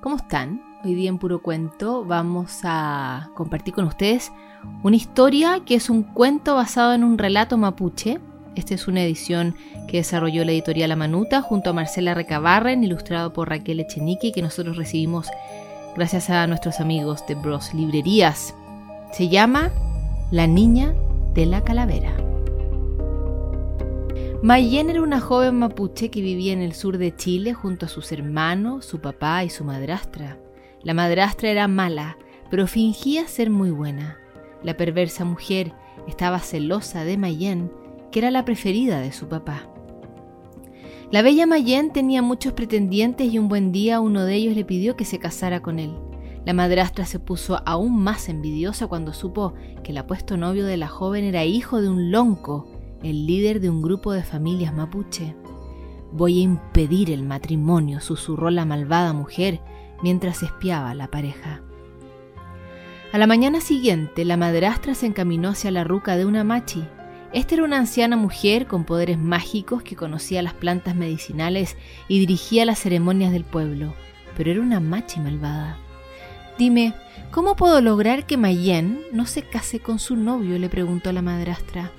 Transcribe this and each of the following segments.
¿Cómo están? Hoy día en Puro Cuento vamos a compartir con ustedes una historia que es un cuento basado en un relato mapuche. Esta es una edición que desarrolló la editorial Amanuta junto a Marcela Recabarren, ilustrado por Raquel Echenique, que nosotros recibimos gracias a nuestros amigos de Bros Librerías. Se llama La Niña de la Calavera. Mayen era una joven mapuche que vivía en el sur de Chile junto a sus hermanos, su papá y su madrastra. La madrastra era mala, pero fingía ser muy buena. La perversa mujer estaba celosa de Mayen, que era la preferida de su papá. La bella Mayen tenía muchos pretendientes y un buen día uno de ellos le pidió que se casara con él. La madrastra se puso aún más envidiosa cuando supo que el apuesto novio de la joven era hijo de un lonco, el líder de un grupo de familias mapuche. Voy a impedir el matrimonio, susurró la malvada mujer mientras espiaba a la pareja. A la mañana siguiente, la madrastra se encaminó hacia la ruca de una machi. Esta era una anciana mujer con poderes mágicos que conocía las plantas medicinales y dirigía las ceremonias del pueblo, pero era una machi malvada. Dime, ¿cómo puedo lograr que Mayen no se case con su novio? le preguntó la madrastra.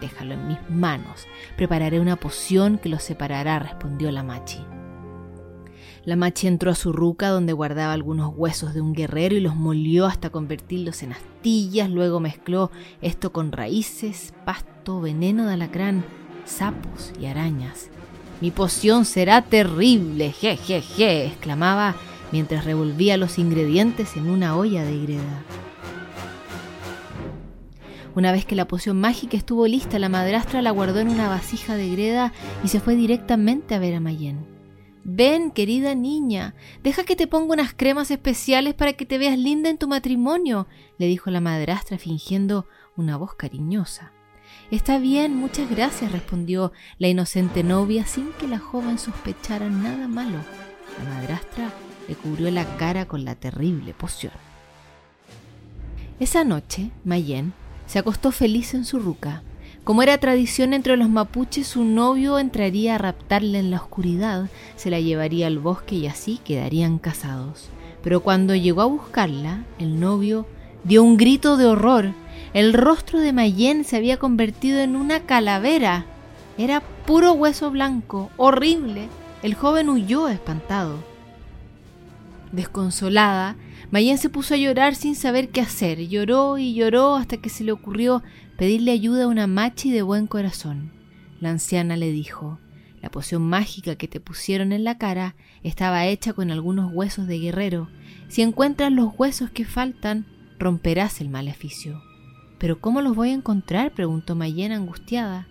Déjalo en mis manos. Prepararé una poción que los separará, respondió la machi. La machi entró a su ruca donde guardaba algunos huesos de un guerrero y los molió hasta convertirlos en astillas, luego mezcló esto con raíces, pasto, veneno de alacrán, sapos y arañas. Mi poción será terrible, je, je, je, exclamaba mientras revolvía los ingredientes en una olla de greda. Una vez que la poción mágica estuvo lista, la madrastra la guardó en una vasija de greda y se fue directamente a ver a Mayen. Ven, querida niña, deja que te ponga unas cremas especiales para que te veas linda en tu matrimonio, le dijo la madrastra fingiendo una voz cariñosa. Está bien, muchas gracias, respondió la inocente novia sin que la joven sospechara nada malo. La madrastra le cubrió la cara con la terrible poción. Esa noche, Mayen se acostó feliz en su ruca. Como era tradición entre los mapuches, su novio entraría a raptarla en la oscuridad, se la llevaría al bosque y así quedarían casados. Pero cuando llegó a buscarla, el novio dio un grito de horror. El rostro de Mayen se había convertido en una calavera. Era puro hueso blanco, horrible. El joven huyó espantado. Desconsolada, Mayen se puso a llorar sin saber qué hacer. Lloró y lloró hasta que se le ocurrió pedirle ayuda a una machi de buen corazón. La anciana le dijo, la poción mágica que te pusieron en la cara estaba hecha con algunos huesos de guerrero. Si encuentras los huesos que faltan, romperás el maleficio. ¿Pero cómo los voy a encontrar? preguntó Mayen angustiada.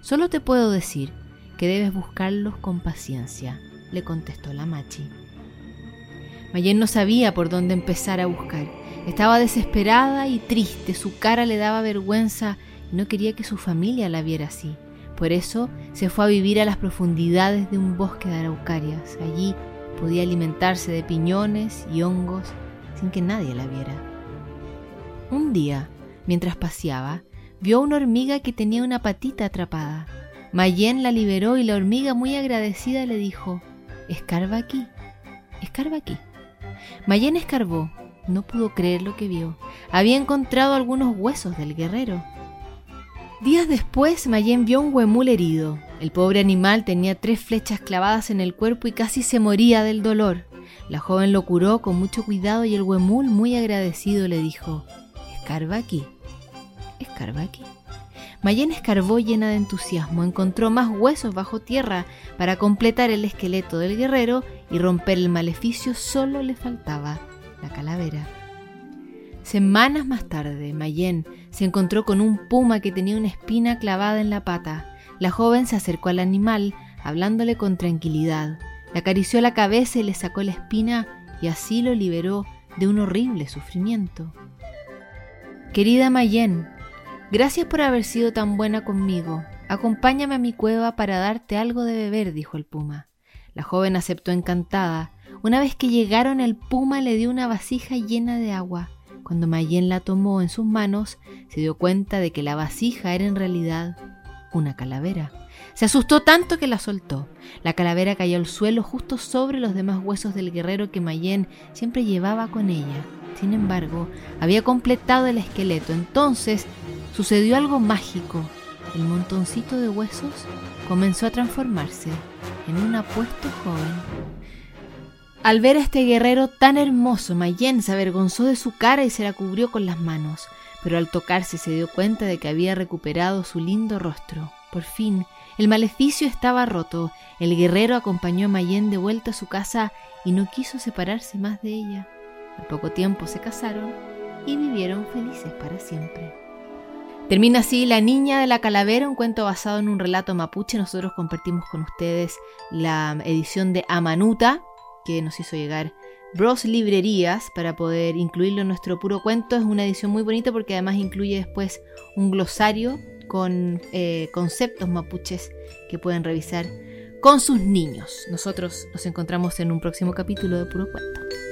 Solo te puedo decir que debes buscarlos con paciencia, le contestó la machi. Mayen no sabía por dónde empezar a buscar. Estaba desesperada y triste, su cara le daba vergüenza y no quería que su familia la viera así. Por eso se fue a vivir a las profundidades de un bosque de araucarias. Allí podía alimentarse de piñones y hongos sin que nadie la viera. Un día, mientras paseaba, vio una hormiga que tenía una patita atrapada. Mayen la liberó y la hormiga muy agradecida le dijo, escarba aquí, escarba aquí. Mayen escarbó, no pudo creer lo que vio. Había encontrado algunos huesos del guerrero. Días después, Mayen vio un huemul herido. El pobre animal tenía tres flechas clavadas en el cuerpo y casi se moría del dolor. La joven lo curó con mucho cuidado y el huemul, muy agradecido, le dijo: Escarba aquí, escarba aquí. Mayen escarbó llena de entusiasmo, encontró más huesos bajo tierra para completar el esqueleto del guerrero y romper el maleficio, solo le faltaba la calavera. Semanas más tarde, Mayen se encontró con un puma que tenía una espina clavada en la pata. La joven se acercó al animal, hablándole con tranquilidad. Le acarició la cabeza y le sacó la espina y así lo liberó de un horrible sufrimiento. Querida Mayen, Gracias por haber sido tan buena conmigo. Acompáñame a mi cueva para darte algo de beber, dijo el puma. La joven aceptó encantada. Una vez que llegaron, el puma le dio una vasija llena de agua. Cuando Mayen la tomó en sus manos, se dio cuenta de que la vasija era en realidad una calavera. Se asustó tanto que la soltó. La calavera cayó al suelo justo sobre los demás huesos del guerrero que Mayen siempre llevaba con ella. Sin embargo, había completado el esqueleto. Entonces sucedió algo mágico. El montoncito de huesos comenzó a transformarse en un apuesto joven. Al ver a este guerrero tan hermoso, Mayen se avergonzó de su cara y se la cubrió con las manos, pero al tocarse se dio cuenta de que había recuperado su lindo rostro. Por fin, el maleficio estaba roto. El guerrero acompañó a Mayen de vuelta a su casa y no quiso separarse más de ella. Al poco tiempo se casaron y vivieron felices para siempre. Termina así La Niña de la Calavera, un cuento basado en un relato mapuche. Nosotros compartimos con ustedes la edición de Amanuta, que nos hizo llegar Bros Librerías para poder incluirlo en nuestro puro cuento. Es una edición muy bonita porque además incluye después un glosario con eh, conceptos mapuches que pueden revisar con sus niños. Nosotros nos encontramos en un próximo capítulo de Puro Cuento.